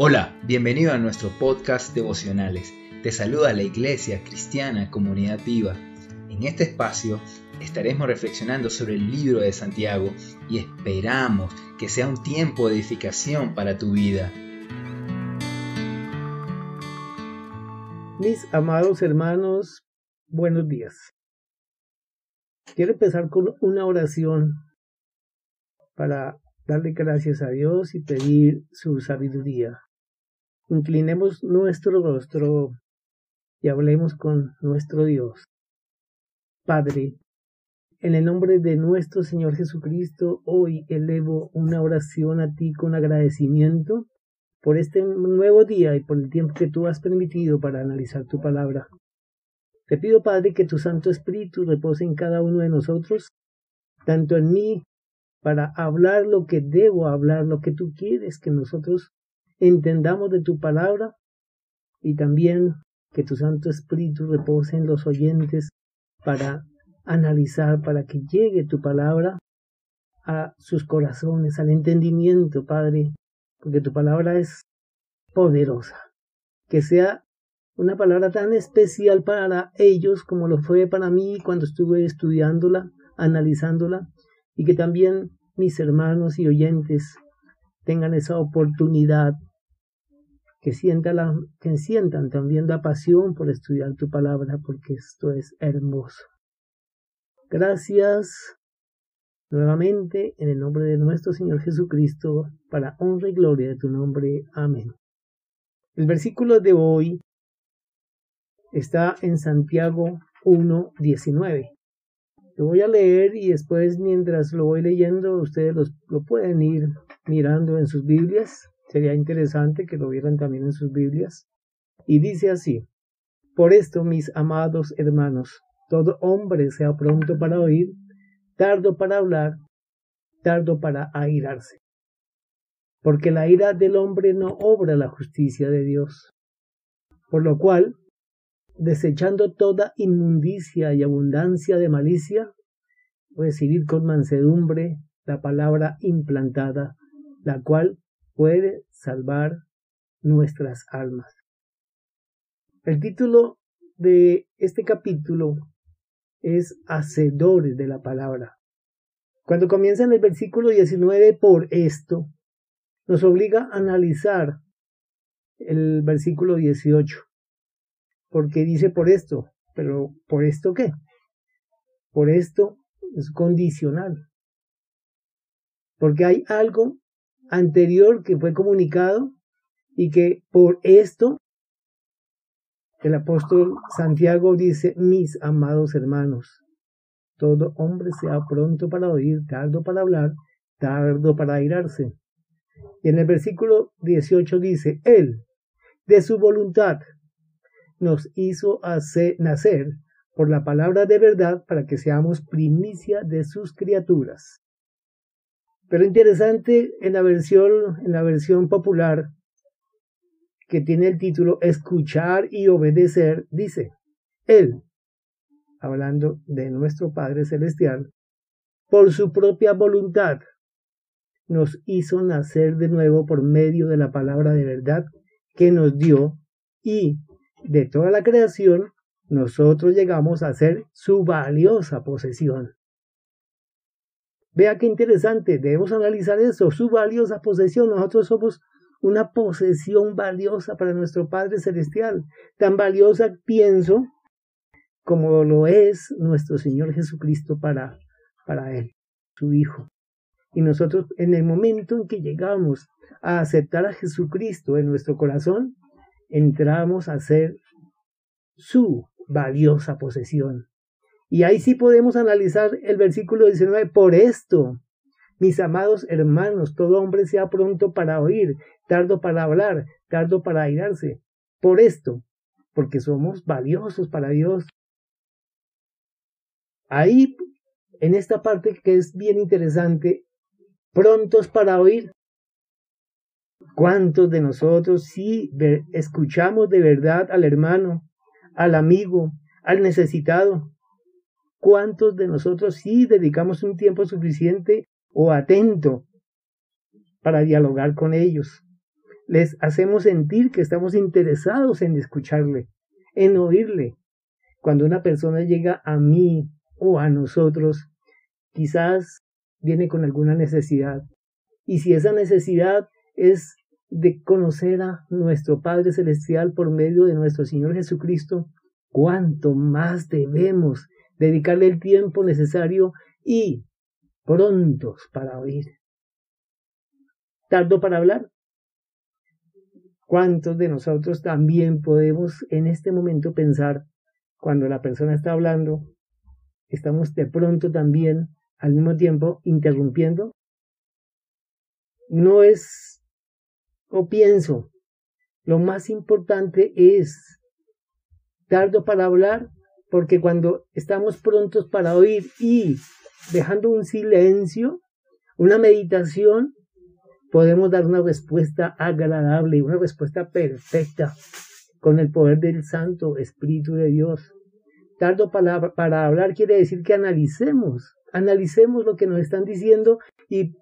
Hola, bienvenido a nuestro podcast devocionales. Te saluda la Iglesia Cristiana Comunidad Viva. En este espacio estaremos reflexionando sobre el libro de Santiago y esperamos que sea un tiempo de edificación para tu vida. Mis amados hermanos, buenos días. Quiero empezar con una oración para darle gracias a Dios y pedir su sabiduría. Inclinemos nuestro rostro y hablemos con nuestro Dios. Padre, en el nombre de nuestro Señor Jesucristo, hoy elevo una oración a ti con agradecimiento por este nuevo día y por el tiempo que tú has permitido para analizar tu palabra. Te pido, Padre, que tu Santo Espíritu repose en cada uno de nosotros, tanto en mí, para hablar lo que debo hablar, lo que tú quieres que nosotros entendamos de tu palabra y también que tu Santo Espíritu repose en los oyentes para analizar, para que llegue tu palabra a sus corazones, al entendimiento, Padre, porque tu palabra es poderosa. Que sea una palabra tan especial para ellos como lo fue para mí cuando estuve estudiándola, analizándola, y que también mis hermanos y oyentes tengan esa oportunidad que, que sientan también la pasión por estudiar tu palabra, porque esto es hermoso. Gracias nuevamente en el nombre de nuestro Señor Jesucristo, para honra y gloria de tu nombre. Amén. El versículo de hoy está en Santiago 1.19. Lo voy a leer y después mientras lo voy leyendo ustedes lo pueden ir mirando en sus Biblias. Sería interesante que lo vieran también en sus Biblias. Y dice así, por esto, mis amados hermanos, todo hombre sea pronto para oír, tardo para hablar, tardo para airarse. Porque la ira del hombre no obra la justicia de Dios. Por lo cual, desechando toda inmundicia y abundancia de malicia, recibid con mansedumbre la palabra implantada, la cual puede salvar nuestras almas. El título de este capítulo es Hacedores de la palabra. Cuando comienza en el versículo 19 por esto, nos obliga a analizar el versículo 18. Porque dice por esto, pero ¿por esto qué? Por esto es condicional. Porque hay algo anterior que fue comunicado y que por esto el apóstol Santiago dice, mis amados hermanos, todo hombre sea pronto para oír, tardo para hablar, tardo para airarse. Y en el versículo 18 dice, Él, de su voluntad, nos hizo hacer, nacer por la palabra de verdad para que seamos primicia de sus criaturas. Pero interesante en la versión, en la versión popular, que tiene el título Escuchar y obedecer, dice, Él, hablando de nuestro Padre Celestial, por su propia voluntad, nos hizo nacer de nuevo por medio de la palabra de verdad que nos dio y de toda la creación nosotros llegamos a ser su valiosa posesión. Vea qué interesante, debemos analizar eso, su valiosa posesión. Nosotros somos una posesión valiosa para nuestro Padre Celestial, tan valiosa, pienso, como lo es nuestro Señor Jesucristo para, para Él, su Hijo. Y nosotros, en el momento en que llegamos a aceptar a Jesucristo en nuestro corazón, entramos a ser su valiosa posesión. Y ahí sí podemos analizar el versículo 19. Por esto, mis amados hermanos, todo hombre sea pronto para oír, tardo para hablar, tardo para airarse. Por esto, porque somos valiosos para Dios. Ahí, en esta parte que es bien interesante, prontos para oír. ¿Cuántos de nosotros sí escuchamos de verdad al hermano, al amigo, al necesitado? ¿Cuántos de nosotros sí dedicamos un tiempo suficiente o atento para dialogar con ellos? les hacemos sentir que estamos interesados en escucharle, en oírle. Cuando una persona llega a mí o a nosotros, quizás viene con alguna necesidad. Y si esa necesidad es de conocer a nuestro Padre Celestial por medio de nuestro Señor Jesucristo, cuánto más debemos dedicarle el tiempo necesario y prontos para oír. ¿Tardo para hablar? ¿Cuántos de nosotros también podemos en este momento pensar, cuando la persona está hablando, estamos de pronto también al mismo tiempo interrumpiendo? No es, o pienso, lo más importante es tardo para hablar, porque cuando estamos prontos para oír y dejando un silencio, una meditación, podemos dar una respuesta agradable, una respuesta perfecta con el poder del Santo Espíritu de Dios. Tardo para, hablar quiere decir que analicemos, analicemos lo que nos están diciendo y,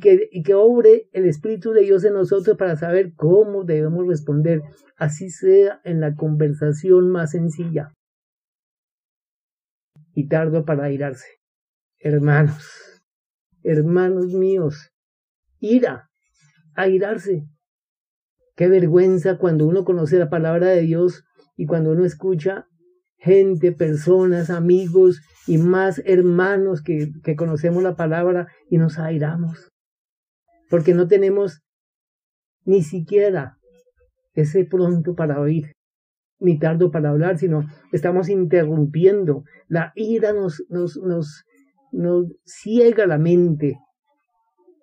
que, y que obre el Espíritu de Dios en nosotros para saber cómo debemos responder, así sea en la conversación más sencilla. Y tardo para airarse. Hermanos, hermanos míos, ira, airarse. Qué vergüenza cuando uno conoce la palabra de Dios y cuando uno escucha gente, personas, amigos y más hermanos que, que conocemos la palabra y nos airamos. Porque no tenemos ni siquiera ese pronto para oír, ni tardo para hablar, sino estamos interrumpiendo. La ira nos, nos, nos, nos ciega la mente,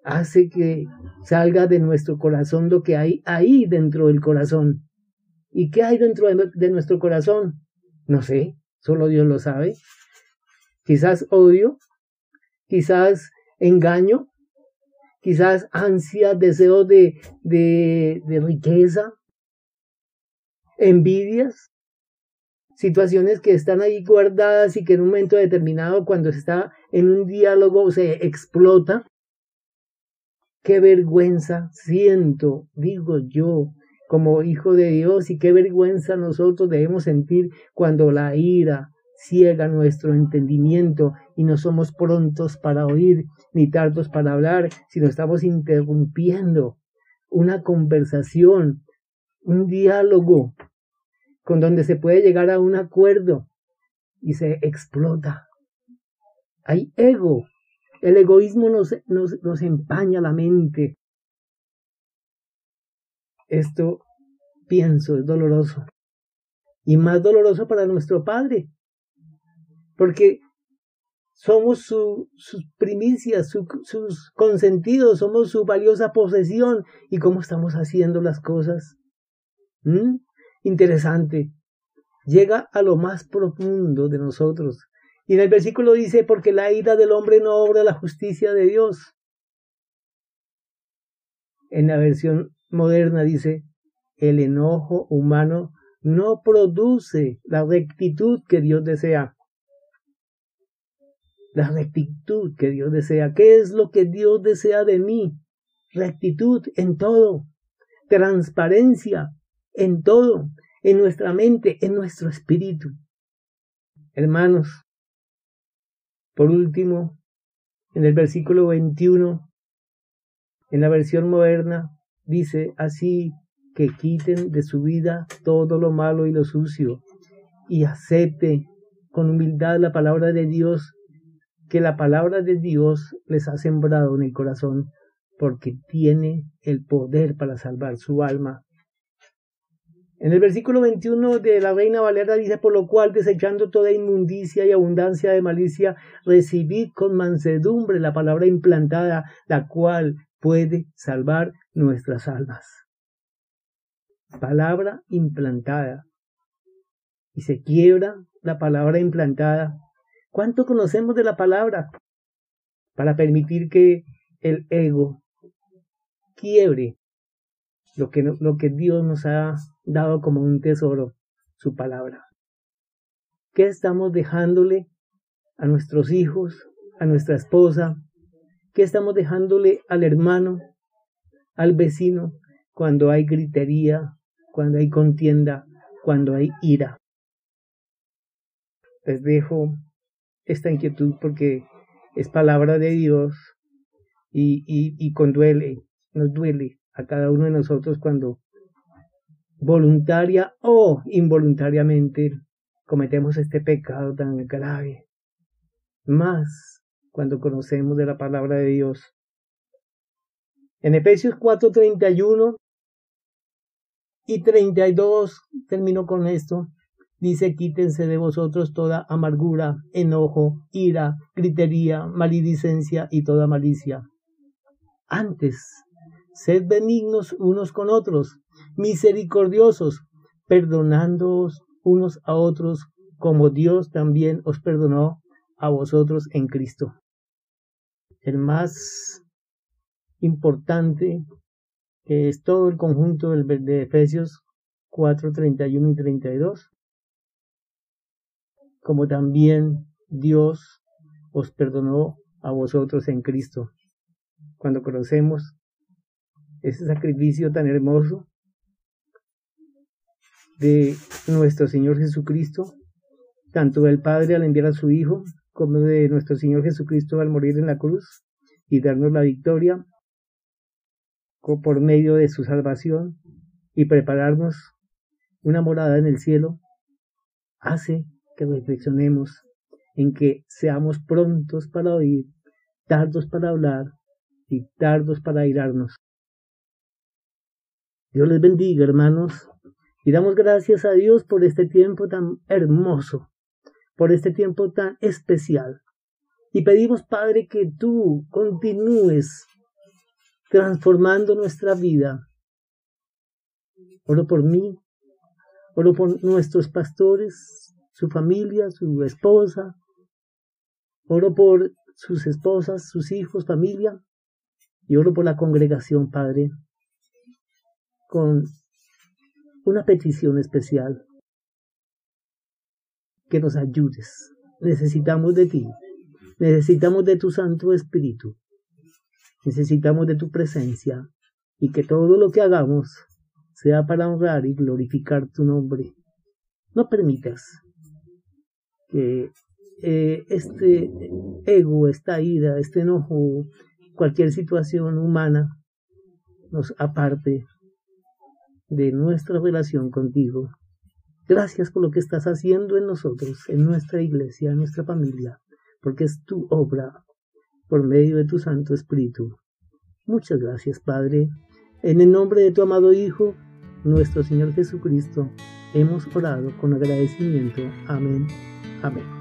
hace que salga de nuestro corazón lo que hay ahí dentro del corazón. ¿Y qué hay dentro de, nuestro corazón? No sé, solo Dios lo sabe. Quizás odio, quizás engaño, quizás ansia, deseo de, de, de riqueza, envidias, situaciones que están ahí guardadas y que en un momento determinado, cuando se está en un diálogo, se explota. Qué vergüenza siento, digo yo, como hijo de Dios, y qué vergüenza nosotros debemos sentir cuando la ira ciega nuestro entendimiento y no somos prontos para oír ni tardos para hablar, sino estamos interrumpiendo una conversación, un diálogo con donde se puede llegar a un acuerdo y se explota. Hay ego, el egoísmo nos, nos, nos empaña la mente. Esto, pienso, es doloroso. Y más doloroso para nuestro Padre. Porque somos su, sus primicias, sus consentidos, somos su valiosa posesión. ¿Y cómo estamos haciendo las cosas? ¿Mm? Interesante. Llega a lo más profundo de nosotros. Y en el versículo dice, porque la ira del hombre no obra la justicia de Dios. En la versión moderna dice, el enojo humano no produce la rectitud que Dios desea. La rectitud que Dios desea. ¿Qué es lo que Dios desea de mí? Rectitud en todo. Transparencia en todo. En nuestra mente, en nuestro espíritu. Hermanos, por último, en el versículo 21, en la versión moderna, dice así que quiten de su vida todo lo malo y lo sucio y acepte con humildad la palabra de Dios, que la palabra de Dios les ha sembrado en el corazón, porque tiene el poder para salvar su alma. En el versículo 21 de la Reina Valera dice, por lo cual, desechando toda inmundicia y abundancia de malicia, recibid con mansedumbre la palabra implantada, la cual puede salvar nuestras almas. Palabra implantada. Y se quiebra la palabra implantada. ¿Cuánto conocemos de la palabra? Para permitir que el ego quiebre lo que, lo que Dios nos ha dado como un tesoro, su palabra. ¿Qué estamos dejándole a nuestros hijos, a nuestra esposa? ¿Qué estamos dejándole al hermano, al vecino? cuando hay gritería, cuando hay contienda, cuando hay ira. Les dejo esta inquietud porque es palabra de Dios y, y, y conduele, nos duele a cada uno de nosotros cuando voluntaria o involuntariamente cometemos este pecado tan grave. Más cuando conocemos de la palabra de Dios. En Efesios 4:31 y 32 termino con esto. Dice, quítense de vosotros toda amargura, enojo, ira, gritería, maledicencia y toda malicia. Antes, sed benignos unos con otros, misericordiosos, perdonándoos unos a otros, como Dios también os perdonó a vosotros en Cristo. El más importante, que es todo el conjunto de Efesios 4, 31 y 32, como también Dios os perdonó a vosotros en Cristo. Cuando conocemos ese sacrificio tan hermoso de nuestro Señor Jesucristo, tanto del Padre al enviar a su Hijo, como de nuestro Señor Jesucristo al morir en la cruz y darnos la victoria por medio de su salvación y prepararnos una morada en el cielo, hace que reflexionemos en que seamos prontos para oír, tardos para hablar y tardos para airarnos. Dios les bendiga, hermanos, y damos gracias a Dios por este tiempo tan hermoso, por este tiempo tan especial. Y pedimos, Padre, que tú continúes transformando nuestra vida. Oro por mí, oro por nuestros pastores, su familia, su esposa, oro por sus esposas, sus hijos, familia, y oro por la congregación, Padre, con una petición especial. Que nos ayudes. Necesitamos de ti. Necesitamos de tu Santo Espíritu. Necesitamos de tu presencia y que todo lo que hagamos sea para honrar y glorificar tu nombre. No permitas que eh, este ego, esta ira, este enojo, cualquier situación humana nos aparte de nuestra relación contigo. Gracias por lo que estás haciendo en nosotros, en nuestra iglesia, en nuestra familia, porque es tu obra por medio de tu Santo Espíritu. Muchas gracias, Padre. En el nombre de tu amado Hijo, nuestro Señor Jesucristo, hemos orado con agradecimiento. Amén. Amén.